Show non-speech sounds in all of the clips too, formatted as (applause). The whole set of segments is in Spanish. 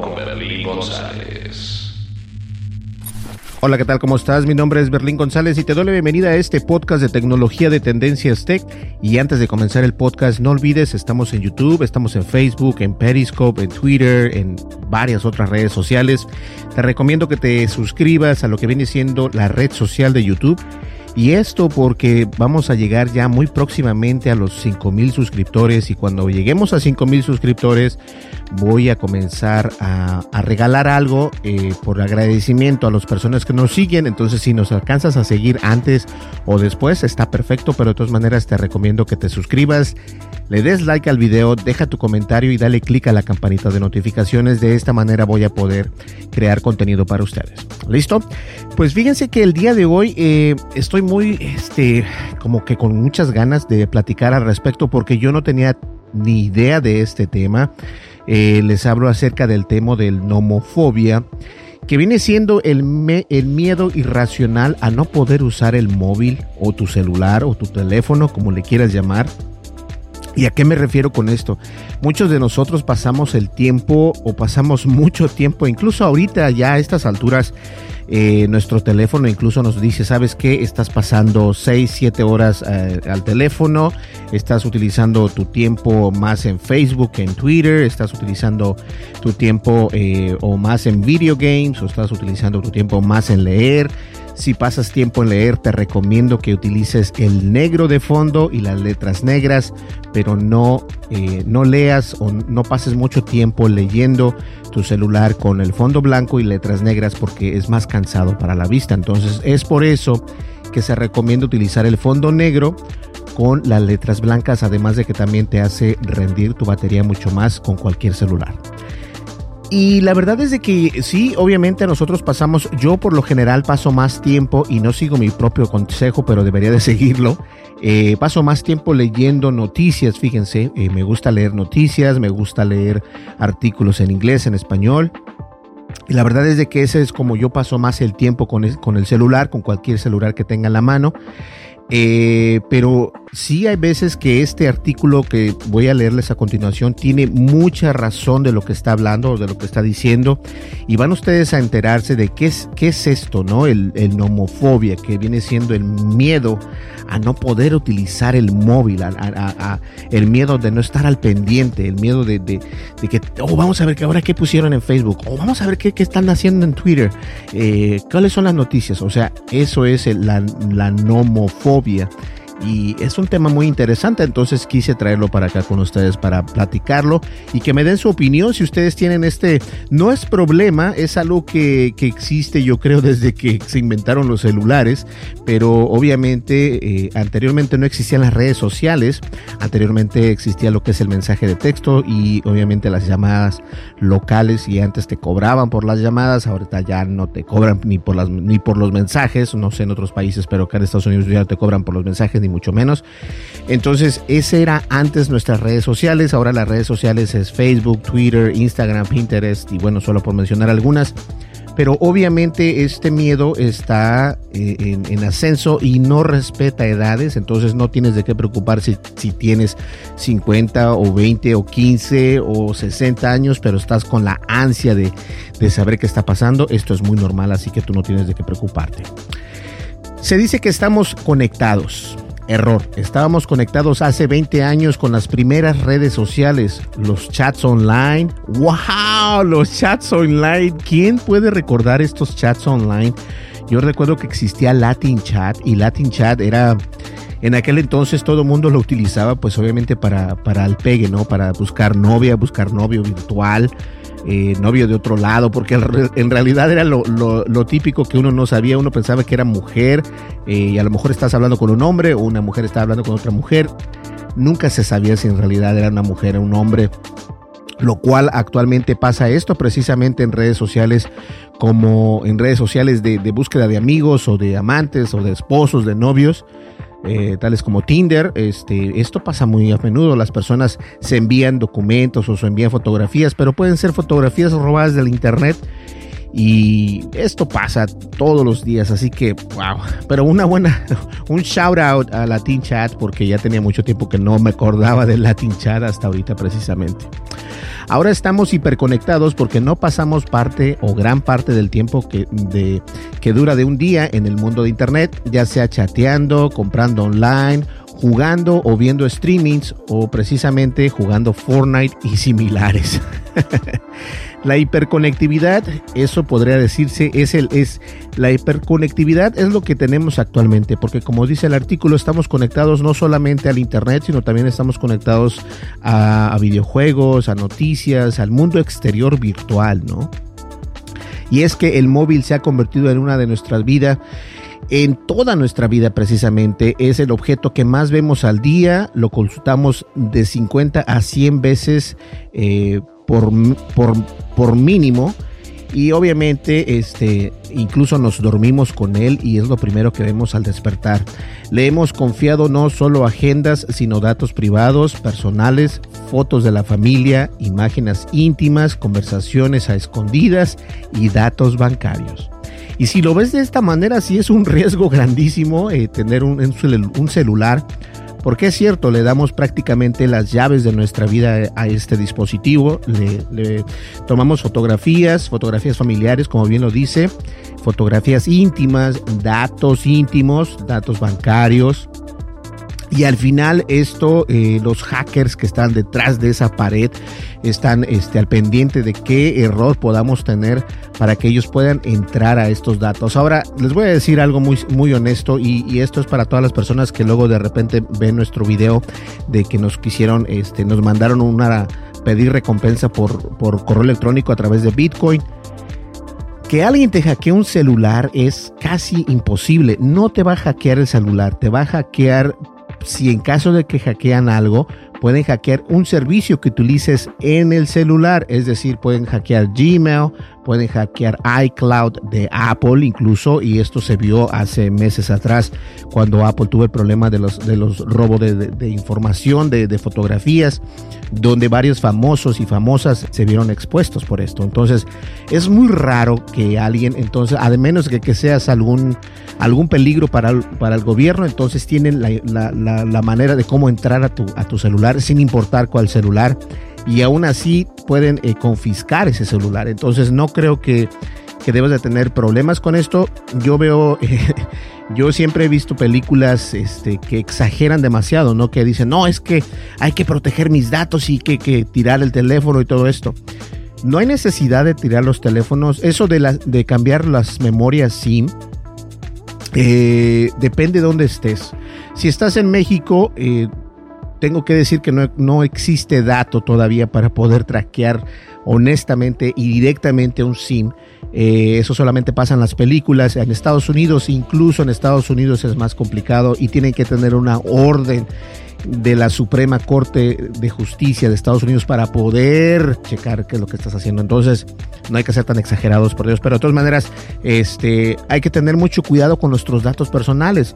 Con Berlín González. Hola, ¿qué tal? ¿Cómo estás? Mi nombre es Berlín González y te doy la bienvenida a este podcast de tecnología de Tendencias Tech. Y antes de comenzar el podcast, no olvides, estamos en YouTube, estamos en Facebook, en Periscope, en Twitter, en varias otras redes sociales. Te recomiendo que te suscribas a lo que viene siendo la red social de YouTube. Y esto porque vamos a llegar ya muy próximamente a los 5000 suscriptores y cuando lleguemos a 5000 suscriptores voy a comenzar a, regalar algo eh, por agradecimiento a las personas que nos siguen. Entonces si nos alcanzas a seguir antes o después está perfecto, pero de todas maneras te recomiendo que te suscribas, le des like al video, deja tu comentario y dale click a la campanita de notificaciones. De esta manera voy a poder crear contenido para ustedes. ¿Listo? Pues fíjense que el día de hoy eh, estoy muy, este, como que con muchas ganas de platicar al respecto porque yo no tenía ni idea de este tema. Eh, les hablo acerca del tema del nomofobia, que viene siendo el, miedo irracional a no poder usar el móvil o tu celular o tu teléfono, como le quieras llamar. ¿Y a qué me refiero con esto? Muchos de nosotros pasamos el tiempo o pasamos (laughs) mucho tiempo, incluso ahorita ya a estas alturas, eh, nuestro teléfono incluso nos dice, ¿sabes qué? Estás pasando 6, 7 horas eh, al teléfono, estás utilizando tu tiempo más en Facebook, en Twitter, estás utilizando tu tiempo eh, o más en video games, o estás utilizando tu tiempo más en leer. Si pasas tiempo en leer, te recomiendo que utilices el negro de fondo y las letras negras, pero no, eh, no leas o no pases mucho tiempo leyendo tu celular con el fondo blanco y letras negras porque es más cansado para la vista. Entonces es por eso que se recomienda utilizar el fondo negro con las letras blancas, además de que también te hace rendir tu batería mucho más con cualquier celular. Y la verdad es de que sí, obviamente nosotros pasamos, yo por lo general paso más tiempo y no sigo mi propio consejo, pero debería de (laughs) seguirlo. Eh, paso más tiempo leyendo noticias, fíjense, eh, me gusta leer noticias, me gusta leer artículos en inglés, en español. Y la verdad es de que ese es como yo paso más el tiempo con con el celular, con cualquier celular que tenga en la mano. Eh, pero sí hay veces que este artículo que voy a leerles a continuación tiene mucha razón de lo que está hablando o de lo que está diciendo y van ustedes a enterarse de qué es, qué es esto, ¿no? El, el nomofobia, que viene siendo el miedo a no poder utilizar el móvil, el miedo de no estar al pendiente, el miedo de, que, oh, vamos a ver que ahora qué pusieron en Facebook, o oh, vamos a ver qué, qué, están haciendo en Twitter, eh, cuáles son las noticias, o sea, eso es la, la nomofobia fobia. Y es un tema muy interesante, entonces quise traerlo para acá con ustedes para platicarlo y que me den su opinión. Si ustedes tienen este, no es problema, es algo que, que existe yo creo (laughs) desde que se inventaron los celulares, pero obviamente eh, anteriormente no existían las redes sociales, anteriormente existía lo que es el mensaje de texto y obviamente las llamadas locales y antes te cobraban por las llamadas, ahorita ya no te cobran ni por, las, ni por los mensajes, no sé en otros países, pero acá en Estados Unidos ya te cobran por los mensajes ni mucho menos. Entonces, ese era antes nuestras redes sociales. Ahora las redes sociales es Facebook, Twitter, Instagram, Pinterest y bueno, solo por mencionar algunas. pero obviamente este miedo está eh, en, en, ascenso y no respeta edades, entonces no tienes de qué preocuparse si, si tienes 50 o 20 o 15 o 60 años, pero estás con la ansia de, de saber qué está pasando, esto es muy normal, así que tú no tienes de qué preocuparte. Se dice que estamos conectados. Error. Estábamos conectados hace 20 años con las primeras redes sociales, los chats online. ¡Wow! Los chats online. ¿Quién puede recordar estos chats online? Yo recuerdo que existía Latin Chat y Latin Chat era en aquel entonces todo el mundo lo utilizaba pues obviamente para, para el pegue, ¿no? Para buscar novia, buscar novio virtual, eh, novio de otro lado, porque en realidad era lo, típico que uno no sabía, uno pensaba que era mujer eh, y a lo mejor estás hablando con un hombre o una mujer está hablando con otra mujer. Nunca se sabía si en realidad era una mujer o un hombre lo cual actualmente pasa esto precisamente en redes sociales como en redes sociales de, búsqueda de amigos o de amantes o de esposos, de novios, eh, tales como Tinder. Este, esto pasa muy a menudo, las personas se envían documentos o se envían fotografías, pero pueden ser fotografías robadas del internet. Y esto pasa todos los días, así que wow. Pero una buena, (laughs) un shout out a Latin Chat porque ya tenía mucho tiempo que no me acordaba del Latin Chat hasta ahorita precisamente. Ahora estamos hiperconectados porque no pasamos parte o gran parte del tiempo que, de, que dura de un día en el mundo de Internet, ya sea chateando, comprando online, jugando o viendo streamings o precisamente jugando Fortnite y similares. (laughs) la hiperconectividad, eso podría decirse, es el es la hiperconectividad es lo que tenemos actualmente, porque como dice el artículo, estamos conectados no solamente al internet, sino también estamos conectados a, a videojuegos, a noticias, al mundo exterior virtual, ¿no? Y es que el móvil se ha convertido en una de nuestras vidas en toda nuestra vida precisamente es el objeto que más vemos al día, lo consultamos de 50 a 100 veces eh, por, por, por mínimo y obviamente este incluso nos dormimos con él y es lo primero que vemos al despertar. Le hemos confiado no solo agendas, sino datos privados, personales, fotos de la familia, imágenes íntimas, conversaciones a escondidas y datos bancarios. Y si lo ves de esta manera, sí es un riesgo grandísimo eh, tener un, un celular porque es cierto, le damos prácticamente las llaves de nuestra vida a este dispositivo, le, le, tomamos fotografías, fotografías familiares, como bien lo dice, fotografías íntimas, datos íntimos, datos bancarios. Y al final esto, eh, los hackers que están detrás de esa pared están este, al pendiente de qué error podamos tener para que ellos puedan entrar a estos datos. Ahora, les voy a decir algo muy, muy honesto y, esto es para todas las personas que luego de repente ven nuestro video de que nos quisieron, este, nos mandaron una pedir recompensa por, por correo electrónico a través de Bitcoin. Que alguien te hackee un celular es casi imposible. No te va a hackear el celular, te va a hackear si en caso de que hackean algo, pueden hackear un servicio que utilices en el celular, es decir, pueden hackear Gmail, pueden hackear iCloud de Apple incluso, y esto se vio hace meses atrás cuando Apple tuvo el problema de los, de los robos de, información, de, fotografías, donde varios famosos y famosas se vieron expuestos por esto. Entonces, es muy raro que alguien, entonces, a menos que, que seas algún, algún peligro para el, para el gobierno, entonces tienen la, la, la, la manera de cómo entrar a tu, a tu celular sin importar cuál celular y aún así pueden eh, confiscar ese celular. Entonces no creo que, que debas de tener problemas con esto. Yo veo, (laughs) yo siempre he visto películas este, que exageran demasiado, ¿no? Que dicen, no, es que hay que proteger mis datos y que, que tirar el teléfono y todo esto. No hay necesidad de tirar los teléfonos. Eso de, de cambiar las memorias SIM eh, depende de dónde estés. Si estás en México, eh, tengo que decir que no, no, existe dato todavía para poder traquear honestamente y directamente un SIM. Eh, eso solamente pasa en las películas. En Estados Unidos, incluso en Estados Unidos es más complicado y tienen que tener una orden de la Suprema Corte de Justicia de Estados Unidos para poder checar qué es lo que estás haciendo. Entonces, no hay que ser tan exagerados, por Dios. Pero de todas maneras, este, hay que tener mucho cuidado con nuestros datos personales.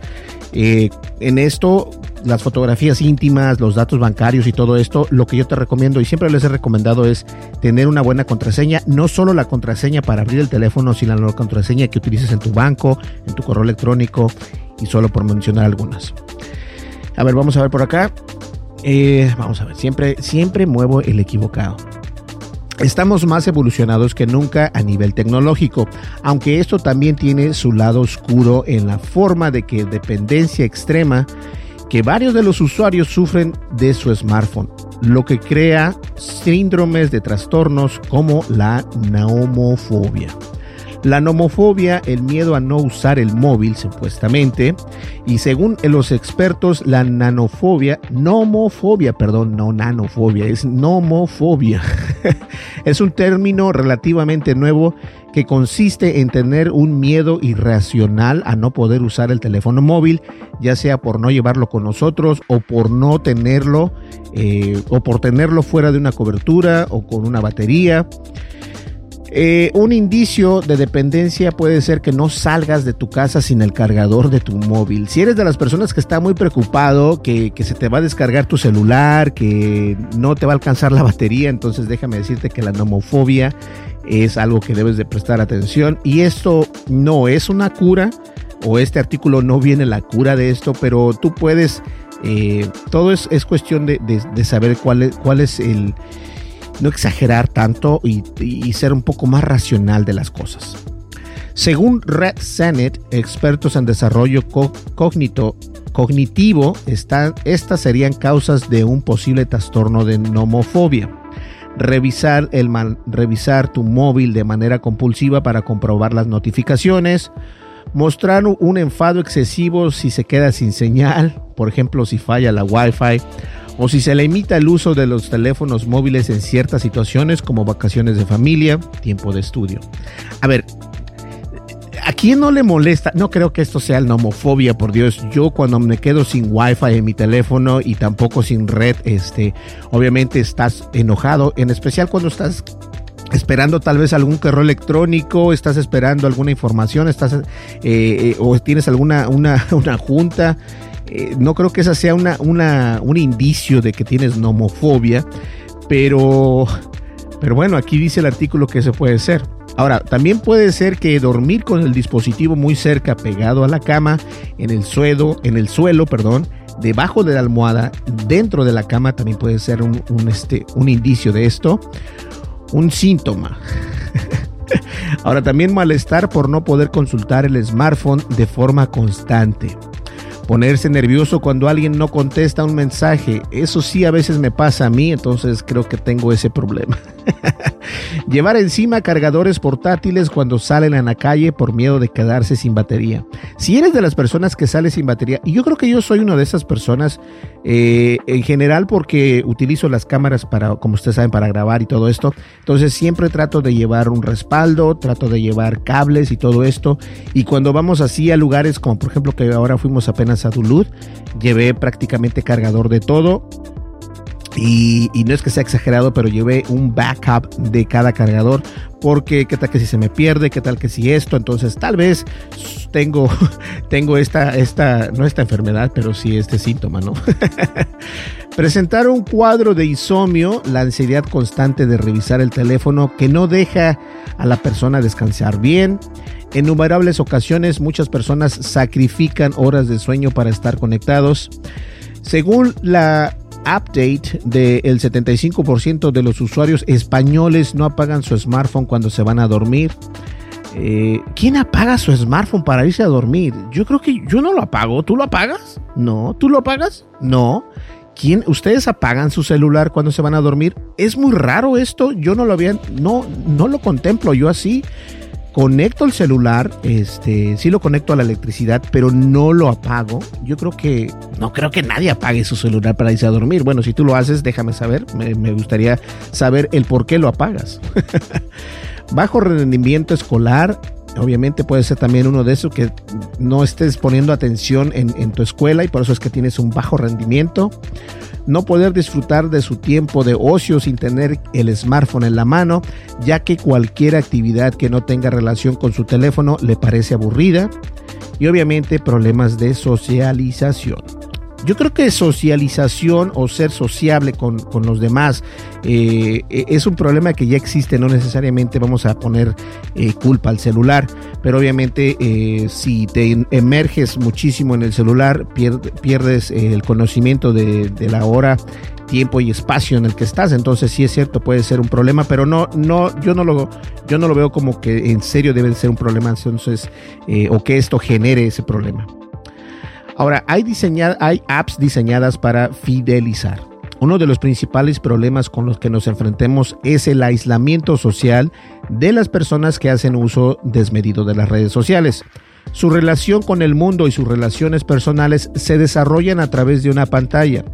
Eh, en esto, las fotografías íntimas, los datos bancarios y todo esto, lo que yo te recomiendo y siempre les he recomendado es tener una buena contraseña, no solo la contraseña para abrir el teléfono, sino la contraseña que utilices en tu banco, en tu correo electrónico y solo por mencionar algunas. A ver, vamos a ver por acá. Eh, vamos a ver, siempre, siempre muevo el equivocado. Estamos más evolucionados que nunca a nivel tecnológico, aunque esto también tiene su lado oscuro en la forma de que dependencia extrema que varios de los usuarios sufren de su smartphone, lo que crea síndromes de trastornos como la nomofobia. La nomofobia, el miedo a no usar el móvil supuestamente, y según los expertos, la nanofobia, nomofobia, perdón, no nanofobia, es nomofobia. (laughs) es un término relativamente nuevo que consiste en tener un miedo irracional a no poder usar el teléfono móvil, ya sea por no llevarlo con nosotros o por no tenerlo, eh, o por tenerlo fuera de una cobertura o con una batería. Eh, un indicio de dependencia puede ser que no salgas de tu casa sin el cargador de tu móvil. Si eres de las personas que está muy preocupado, que, se te va a descargar tu celular, que no te va a alcanzar la batería, entonces déjame decirte que la nomofobia es algo que debes de prestar atención. Y esto no es una cura, o este artículo no viene la cura de esto, pero tú puedes, eh, todo es, cuestión de, saber cuál cuál es el no exagerar tanto y, ser un poco más racional de las cosas. Según Red Senate, expertos en desarrollo cognitivo, estas serían causas de un posible trastorno de nomofobia. Revisar, el revisar tu móvil de manera compulsiva para comprobar las notificaciones, mostrar un enfado excesivo si se queda sin señal, por ejemplo si falla la Wi-Fi, o si se limita el uso de los teléfonos móviles en ciertas situaciones como vacaciones de familia, tiempo de estudio. A ver, ¿a quién no le molesta? No creo que esto sea la homofobia, por Dios. Yo cuando me quedo sin wifi en mi teléfono y tampoco sin red, este, obviamente estás enojado, en especial cuando estás esperando tal vez algún correo electrónico, estás esperando alguna información, estás eh, eh, o tienes alguna una, (laughs) una junta eh, no creo que esa sea una, un indicio de que tienes nomofobia, pero, pero bueno, aquí dice el artículo que se puede ser. Ahora, también puede ser que dormir con el dispositivo muy cerca, pegado a la cama, en el suelo, en el suelo, perdón, debajo de la almohada, dentro de la cama, también puede ser un, este, un indicio de esto, un síntoma. (laughs) Ahora, también malestar por no poder consultar el smartphone de forma constante. Ponerse nervioso cuando alguien no contesta un mensaje. Eso sí a veces me pasa a mí, entonces creo que tengo ese problema. (laughs) (laughs) Llevar encima cargadores portátiles cuando salen a la calle por miedo de quedarse sin batería. Si eres de las personas que sale sin batería, y yo creo que yo soy una de esas personas eh, en general porque utilizo las cámaras para, como ustedes saben, para grabar y todo esto. Entonces siempre trato de llevar un respaldo, trato de llevar cables y todo esto. Y cuando vamos así a lugares como por ejemplo que ahora fuimos apenas a Duluth, llevé prácticamente cargador de todo. Y, no es que sea exagerado, pero llevé un backup de cada cargador. Porque qué tal que si se me pierde, qué tal que si esto. Entonces tal vez tengo, (laughs) tengo esta, esta, no esta enfermedad, pero sí este síntoma, ¿no? (laughs) Presentar un cuadro de insomnio, la ansiedad constante de revisar el teléfono que no deja a la persona descansar bien. En innumerables ocasiones muchas personas sacrifican horas de sueño para estar conectados. Según la update del 75% de los usuarios españoles no apagan su smartphone cuando se van a dormir. Eh, ¿Quién apaga su smartphone para irse a dormir? Yo creo que yo no lo apago. ¿Tú lo apagas? No. ¿Tú lo apagas? No. ¿Quién, ¿Ustedes apagan su celular cuando se van a dormir? Es muy raro esto. Yo no lo había, no, no lo contemplo yo así conecto el celular, este, sí lo conecto a la electricidad, pero no lo apago. Yo creo que, no creo que nadie apague su celular para irse a dormir. Bueno, si tú lo haces, déjame saber. Me, gustaría saber el por qué lo apagas. (laughs) Bajo rendimiento escolar, obviamente puede ser también uno de esos que no estés poniendo atención en, en tu escuela y por eso es que tienes un bajo rendimiento no poder disfrutar de su tiempo de ocio sin tener el smartphone en la mano, ya que cualquier actividad que no tenga relación con su teléfono le parece aburrida, y obviamente problemas de socialización yo creo que socialización o ser sociable con, los demás eh, e, es un problema que ya existe, no necesariamente vamos a poner eh, culpa al celular, pero obviamente eh, si te emerges muchísimo en el celular, pierdes el conocimiento de, la hora tiempo y espacio en el que estás. Entonces sí es cierto, puede ser un problema, pero no, no, yo no lo, yo no lo veo como que en serio debe ser un problema, entonces, o que esto genere ese problema. Ahora, hay, hay apps diseñadas para fidelizar. Uno de los principales problemas con los que nos enfrentemos es el aislamiento social de las personas que hacen uso desmedido de las redes sociales. Su relación con el mundo y sus relaciones personales se desarrollan a través de una pantalla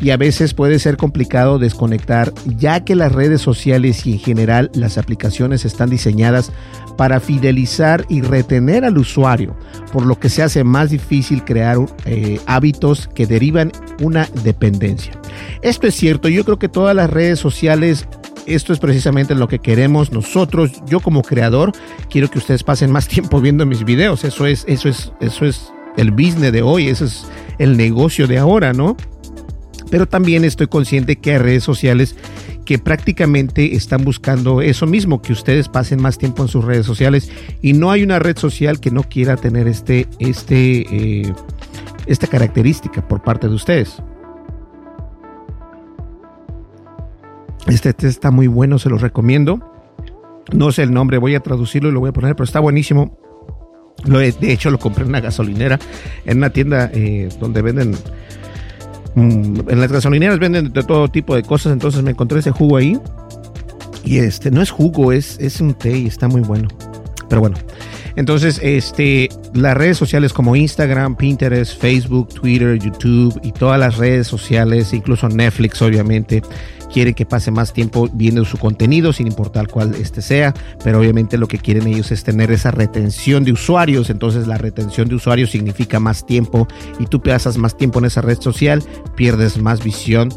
y a veces puede ser complicado desconectar ya que las redes sociales y en general las aplicaciones están diseñadas para fidelizar y retener al usuario, por lo que se hace más difícil crear eh, hábitos que derivan una dependencia. Esto es cierto, yo creo que todas las redes sociales esto es precisamente lo que queremos nosotros. Yo como creador quiero que ustedes pasen más (laughs) tiempo viendo mis videos. Eso es, eso es, eso es el business de hoy. Eso es el negocio de ahora, ¿no? Pero también estoy consciente que hay redes sociales que prácticamente están buscando eso mismo, que ustedes pasen más tiempo en sus redes sociales y no hay una red social que no quiera tener este, este, eh, esta característica por parte de ustedes. Este test está muy bueno, se lo recomiendo. No sé el nombre, voy a traducirlo y lo voy a poner, pero está buenísimo. Lo de hecho, lo compré en una gasolinera, en una tienda eh, donde venden Mm, en las gasolineras venden de todo tipo de cosas, entonces me encontré ese jugo ahí. Y este, no es jugo, es, es un té y está muy bueno. Pero bueno, entonces, este, las redes sociales como Instagram, Pinterest, Facebook, Twitter, YouTube y todas las redes sociales, incluso Netflix, obviamente, quieren que pase más tiempo viendo su contenido, sin importar cuál este sea, pero obviamente lo que quieren ellos es tener esa retención de usuarios, entonces la retención de usuarios significa más tiempo y tú pasas más tiempo en esa red social, pierdes más visión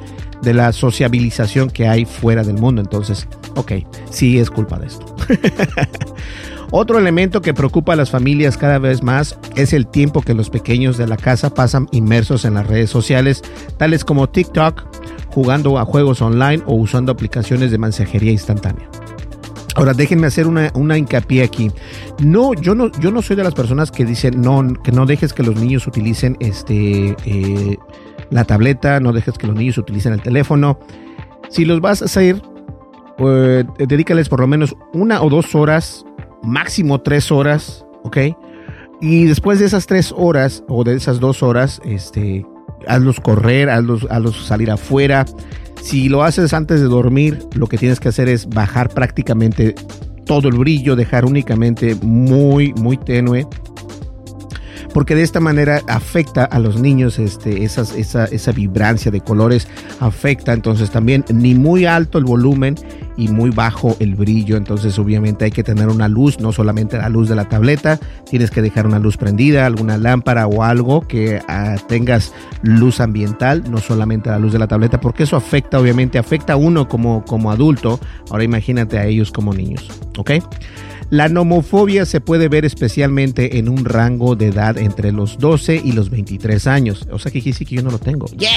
de la sociabilización que hay fuera del mundo, entonces, ok, sí es culpa de esto. (laughs) Otro elemento que preocupa a las familias cada vez más es el tiempo que los pequeños de la casa pasan inmersos en las redes sociales, tales como TikTok, jugando a juegos online o usando aplicaciones de mensajería instantánea. Ahora déjenme hacer una, hincapié aquí. No, yo no, yo no soy de las personas que dicen no, que no dejes que los niños utilicen este eh, la tableta, no dejes que los niños utilicen el teléfono. Si los vas a hacer, pues dedícales por lo menos una o dos horas, máximo tres horas, ¿ok? Y después de esas tres horas o de esas dos horas, este, hazlos correr, hazlos, hazlos salir afuera. Si lo haces antes de dormir, lo que tienes que hacer es bajar prácticamente todo el brillo, dejar únicamente muy, muy tenue porque de esta manera afecta a los niños este, esa, esa vibrancia de colores, afecta entonces también ni muy alto el volumen y muy bajo el brillo, entonces obviamente hay que tener una luz, no solamente la luz de la tableta, tienes que dejar una luz prendida, alguna lámpara o algo que ah, tengas luz ambiental, no solamente la luz de la tableta, porque eso afecta, obviamente afecta a uno como, como adulto, ahora imagínate a ellos como niños, ¿ok? La nomofobia se puede ver especialmente en un rango de edad entre los 12 y los 23 años. O sea que sí que yo no lo tengo. ¡Yeah!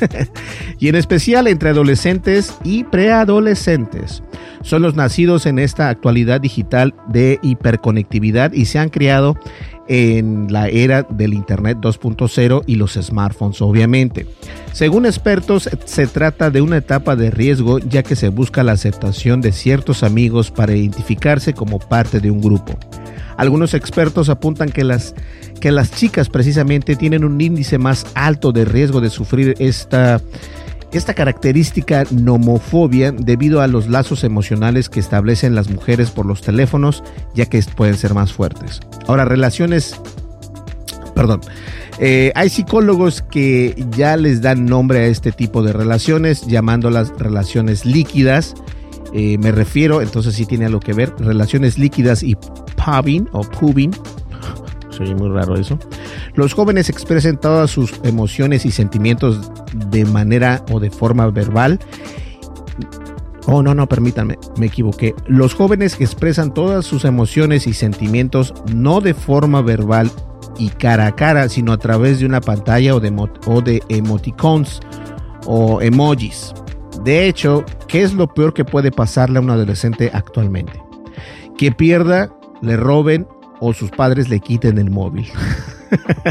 (laughs) y en especial entre adolescentes y preadolescentes. Son los nacidos en esta actualidad digital de hiperconectividad y se han criado en la era del Internet 2.0 y los smartphones, obviamente. Según expertos, se trata de una etapa de riesgo ya que se busca la aceptación de ciertos amigos para identificarse como parte de un grupo. Algunos expertos apuntan que las, que las chicas precisamente tienen un índice más alto de riesgo de sufrir esta esta característica nomofobia debido a los lazos emocionales que establecen las mujeres por los teléfonos, ya que pueden ser más fuertes. Ahora, relaciones, perdón, eh, hay psicólogos que ya les dan nombre a este tipo de relaciones, llamándolas relaciones líquidas. Eh, me refiero, entonces sí tiene algo que ver, relaciones líquidas y pubbing o soy muy raro eso. Los jóvenes expresan todas sus emociones y sentimientos de manera o de forma verbal. Oh, no, no, permítanme, me equivoqué. Los jóvenes expresan todas sus emociones y sentimientos no de forma verbal y cara a cara, sino a través de una pantalla o de, o de emoticons o emojis. De hecho, ¿qué es lo peor que puede pasarle a un adolescente actualmente? Que pierda, le roben o sus padres le quiten el móvil.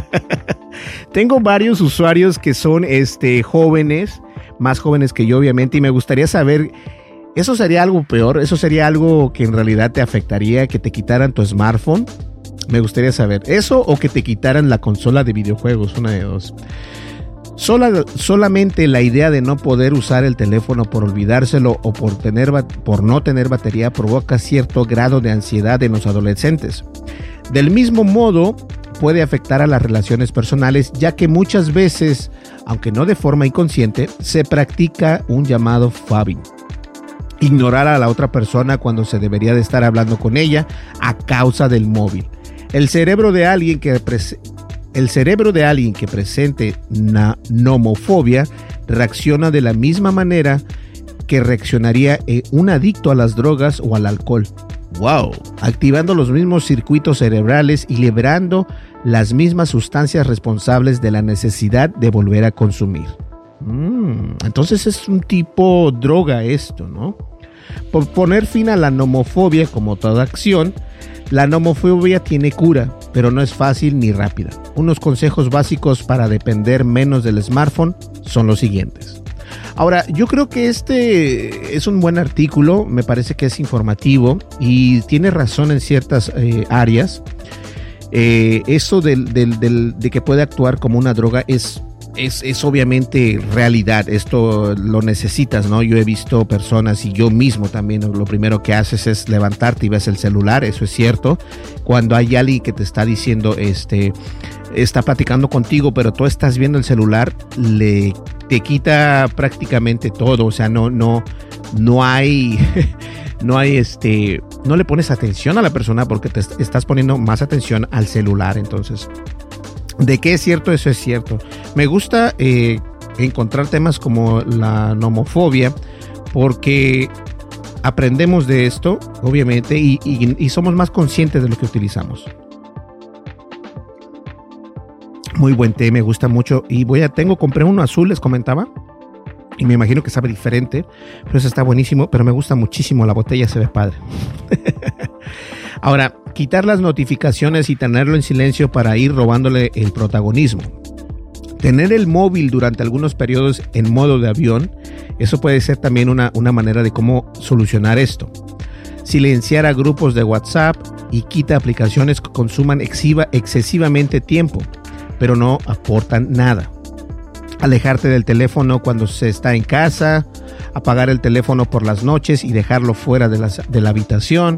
(laughs) Tengo varios usuarios que son este, jóvenes, más jóvenes que yo obviamente, y me gustaría saber, ¿eso sería algo peor? ¿Eso sería algo que en realidad te afectaría, que te quitaran tu smartphone? Me gustaría saber, ¿eso o que te quitaran la consola de videojuegos? Una de dos. Solamente la idea de no poder usar el teléfono por olvidárselo o por, tener, por no tener batería provoca cierto grado de ansiedad en los adolescentes. Del mismo modo, puede afectar a las relaciones personales, ya que muchas veces, aunque no de forma inconsciente, se practica un llamado fabbing. Ignorar a la otra persona cuando se debería de estar hablando con ella a causa del móvil. El cerebro de alguien que el cerebro de alguien que presente una nomofobia reacciona de la misma manera que reaccionaría un adicto a las drogas o al alcohol. Wow, activando los mismos circuitos cerebrales y liberando las mismas sustancias responsables de la necesidad de volver a consumir. Mm, entonces es un tipo droga esto, ¿no? Por poner fin a la nomofobia como toda acción, la nomofobia tiene cura, pero no es fácil ni rápida. Unos consejos básicos para depender menos del smartphone son los siguientes. Ahora, yo creo que este es un buen artículo, me parece que es informativo y tiene razón en ciertas eh, áreas. Eh, eso de que puede actuar como una droga es, es, es, obviamente realidad. Esto lo necesitas, ¿no? Yo he visto personas y yo mismo también lo primero que haces es levantarte y ves el celular, eso es cierto. Cuando hay alguien que te está diciendo, este, está platicando contigo, pero tú estás viendo el celular, le te quita prácticamente todo. O sea, no, no, no hay. (laughs) no hay este, no le pones atención a la persona porque te estás poniendo más atención al celular. Entonces, ¿de qué es cierto? Eso es cierto. Me gusta eh, encontrar temas como la nomofobia porque aprendemos de esto, obviamente, y, somos más conscientes de lo que utilizamos. Muy buen té, me gusta mucho. Y voy a, tengo, compré uno azul, les comentaba y me imagino que sabe diferente, pero eso está buenísimo, pero me gusta muchísimo, la botella se ve padre. (laughs) Ahora, quitar las notificaciones y tenerlo en silencio para ir robándole el protagonismo. Tener el móvil durante algunos periodos en modo de avión, eso puede ser también una, una manera de cómo solucionar esto. Silenciar a grupos de WhatsApp y quita aplicaciones que consuman excesivamente tiempo, pero no aportan nada alejarte del teléfono cuando se está en casa, apagar el teléfono por las noches y dejarlo fuera de la, habitación.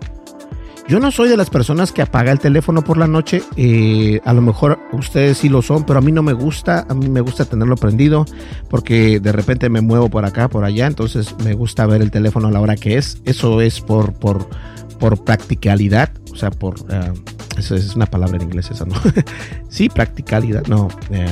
Yo no soy de las personas que apaga el teléfono por la noche. Eh, a lo mejor ustedes sí lo son, pero a mí no me gusta. A mí me gusta tenerlo prendido porque de repente me muevo por acá, por allá. Entonces me gusta ver el teléfono a la hora que es. Eso es por, por, por practicalidad. O sea, por... Uh, eso es una palabra en inglés esa, ¿no? (laughs) sí, practicalidad. No. Eh,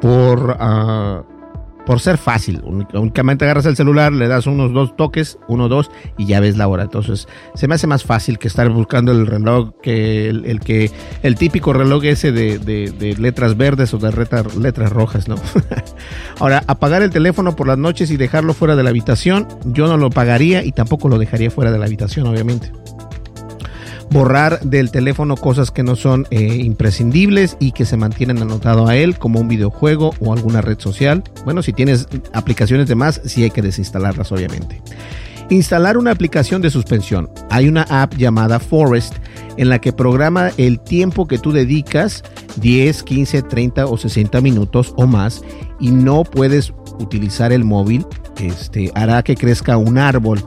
por, uh, por ser fácil. Únicamente agarras el celular, le das unos dos toques, uno, dos, y ya ves la hora. Entonces, se me hace más fácil que estar buscando el reloj que el, que el típico reloj ese de, de, letras verdes o de letras rojas, ¿no? (laughs) Ahora, apagar el teléfono por las noches y dejarlo fuera de la habitación, yo no lo pagaría y tampoco lo dejaría fuera de la habitación, obviamente borrar del teléfono cosas que no son eh, imprescindibles y que se mantienen anotado a él, como un videojuego o alguna red social. Bueno, si tienes aplicaciones de más, sí hay que desinstalarlas, obviamente. Instalar una aplicación de suspensión. Hay una app llamada Forest en la que programa el tiempo que tú dedicas, 10, 15, 30 o 60 minutos o más, y no puedes utilizar el móvil. Este hará que crezca un árbol.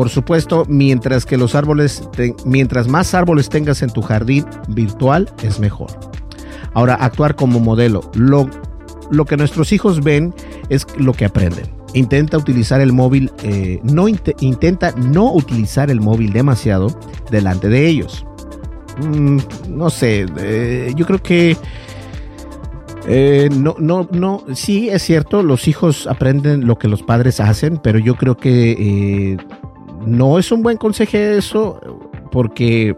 Por supuesto, mientras que los árboles, mientras más árboles tengas en tu jardín virtual, es mejor. Ahora, actuar como modelo. Lo, lo que nuestros hijos ven es lo que aprenden. Intenta utilizar el móvil, eh, no intenta no utilizar el móvil demasiado delante de ellos. mm, no sé, eh, yo creo que eh, no, no, no, sí es cierto, los hijos aprenden lo que los padres hacen, pero yo creo que no es un buen consejo eso, porque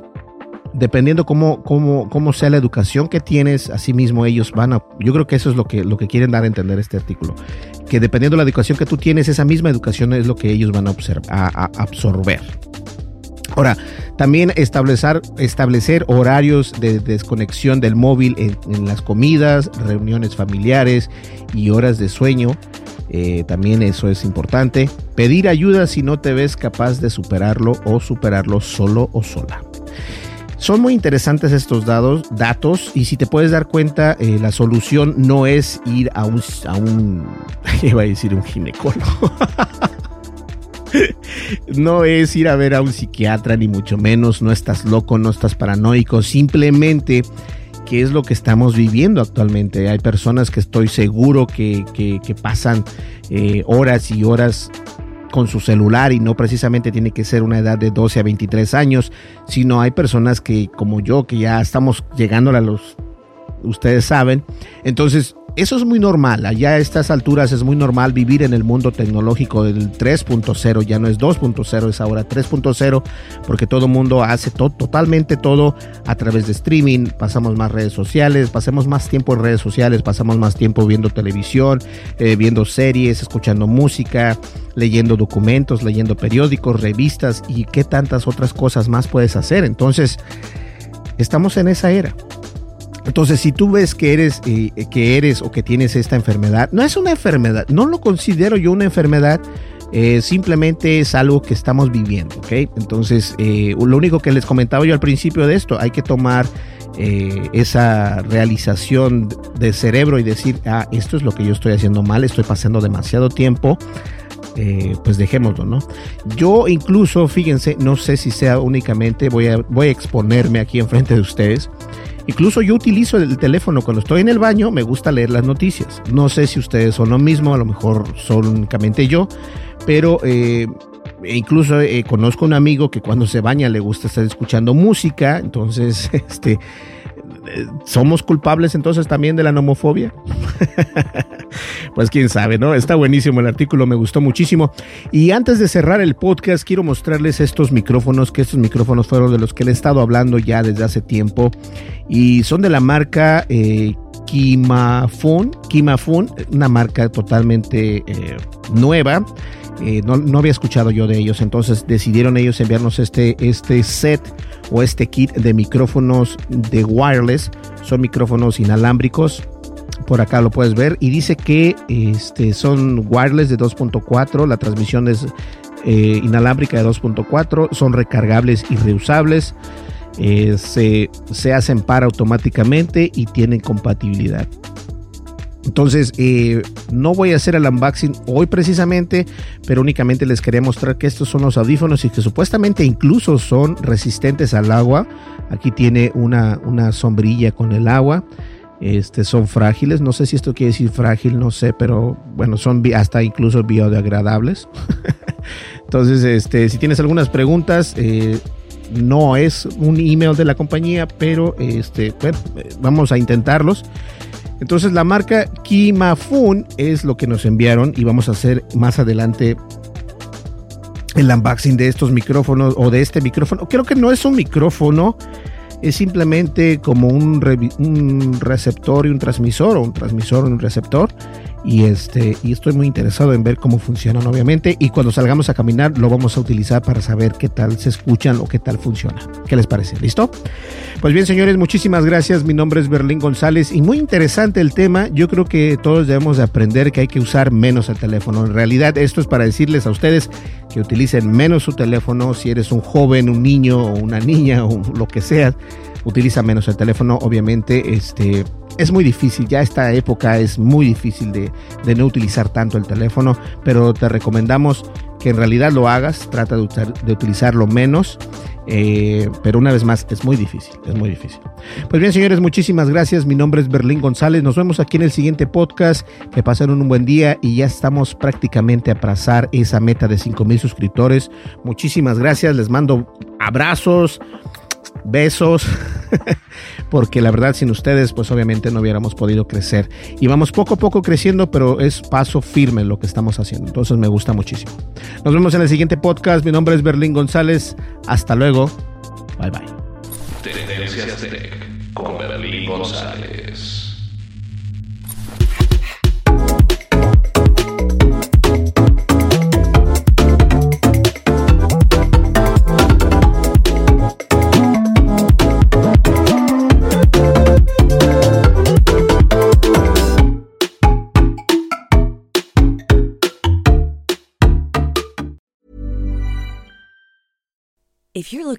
dependiendo cómo, cómo, cómo sea la educación que tienes, así mismo ellos van a, yo creo que eso es lo que, lo que quieren dar a entender este artículo, que dependiendo de la educación que tú tienes, esa misma educación es lo que ellos van a, observar, a, absorber. Ahora, también establecer, establecer horarios de desconexión del móvil en, las comidas, reuniones familiares y horas de sueño. Eh, también eso es importante. Pedir ayuda si no te ves capaz de superarlo o superarlo solo o sola. Son muy interesantes estos datos, datos y si te puedes dar cuenta, eh, la solución no es ir a un, a un, (laughs) iba a decir un ginecólogo. (laughs) no es ir a ver a un psiquiatra, ni mucho menos, no estás loco, no estás paranoico, simplemente que es lo que estamos viviendo actualmente. Hay personas que estoy seguro que, pasan eh, horas y horas con su celular y no precisamente tiene que ser una edad de 12 a 23 años, sino hay personas que como yo que ya estamos llegando a los ustedes saben, entonces eso es muy normal. Allá a estas alturas es muy normal vivir en el mundo tecnológico del 3.0. Ya no es 2.0, es ahora 3.0 porque todo el mundo hace totalmente todo a través de streaming. Pasamos más redes sociales, pasamos más tiempo en redes sociales, pasamos más tiempo viendo televisión, eh, viendo series, escuchando música, leyendo documentos, leyendo periódicos, revistas y qué tantas otras cosas más puedes hacer. Entonces, estamos en esa era. Entonces, si tú ves que eres, eh, que eres o que tienes esta enfermedad, no es una enfermedad, no lo considero yo una enfermedad, eh, simplemente es algo que estamos viviendo, ¿ok? Entonces, eh, lo único que les comentaba yo al principio de esto, hay que tomar esa realización de cerebro y decir, ah, esto es lo que yo estoy haciendo mal, estoy pasando demasiado tiempo. pues dejémoslo, ¿no? Yo incluso, fíjense, no sé si sea únicamente, voy a, voy a exponerme aquí enfrente de ustedes. Incluso yo utilizo el teléfono cuando estoy en el baño, me gusta leer las noticias. No sé si ustedes son lo mismo, a lo mejor son únicamente yo, pero eh, incluso eh, conozco un amigo que cuando se baña le gusta estar escuchando música, entonces (laughs) este ¿Somos culpables entonces también de la nomofobia? (laughs) pues quién sabe, ¿no? Está buenísimo el artículo, me gustó muchísimo. Y antes de cerrar el podcast, quiero mostrarles estos micrófonos, que estos micrófonos fueron de los que le he estado hablando ya desde hace tiempo. Y son de la marca eh, Kimafun, una marca totalmente eh, nueva. Eh, no, había escuchado yo de ellos, entonces decidieron ellos enviarnos este, este set o este kit de micrófonos de wireless. Son micrófonos inalámbricos. Por acá lo puedes ver. Y dice que este, son wireless de 2.4. La transmisión es eh, inalámbrica de 2.4. Son recargables y reusables. Eh, se, se hacen para automáticamente y tienen compatibilidad. Entonces, eh, no voy a hacer el unboxing hoy precisamente, pero únicamente les quería mostrar que estos son los audífonos y que supuestamente incluso son resistentes al agua. Aquí tiene una, una sombrilla con el agua. Este, son frágiles, no sé si esto quiere decir frágil, no sé, pero bueno, son hasta incluso biodegradables. (laughs) Entonces, este, si tienes algunas preguntas, eh, no es un email de la compañía, pero este, vamos a intentarlos. Entonces la marca Kimafun es lo que nos enviaron y vamos a hacer más adelante el unboxing de estos micrófonos o de este micrófono. Creo que no es un micrófono, es simplemente como un, un receptor y un transmisor o un transmisor y un receptor y este y estoy muy interesado en ver cómo funcionan obviamente y cuando salgamos a caminar lo vamos a utilizar para saber qué tal se escuchan o qué tal funciona. ¿Qué les parece? ¿Listo? Pues bien, señores, muchísimas gracias. Mi nombre es Berlín González y muy interesante el tema. Yo creo que todos debemos de aprender que hay que usar menos el teléfono. En realidad, esto es para decirles a ustedes que utilicen menos su teléfono si eres un joven, un niño o una niña o lo que sea utiliza menos el teléfono, obviamente, este, es muy difícil, ya esta época es muy difícil de, no utilizar tanto el teléfono, pero te recomendamos que en realidad lo hagas, trata de, de utilizarlo menos. Eh, pero una vez más, es muy difícil, es muy difícil. Pues bien, señores, muchísimas gracias. Mi nombre es Berlín González. Nos vemos aquí en el siguiente podcast. Que pasen un buen día y ya estamos prácticamente a pasar esa meta de 5 mil suscriptores. Muchísimas gracias. Les mando abrazos besos, (laughs) porque la verdad sin ustedes pues obviamente no hubiéramos podido crecer. Y vamos poco a poco creciendo, pero es paso firme lo que estamos haciendo. Entonces me gusta muchísimo. Nos vemos en el siguiente podcast. Mi nombre es Berlín González. Hasta luego. Bye bye. Tendencias Tech con Berlín González.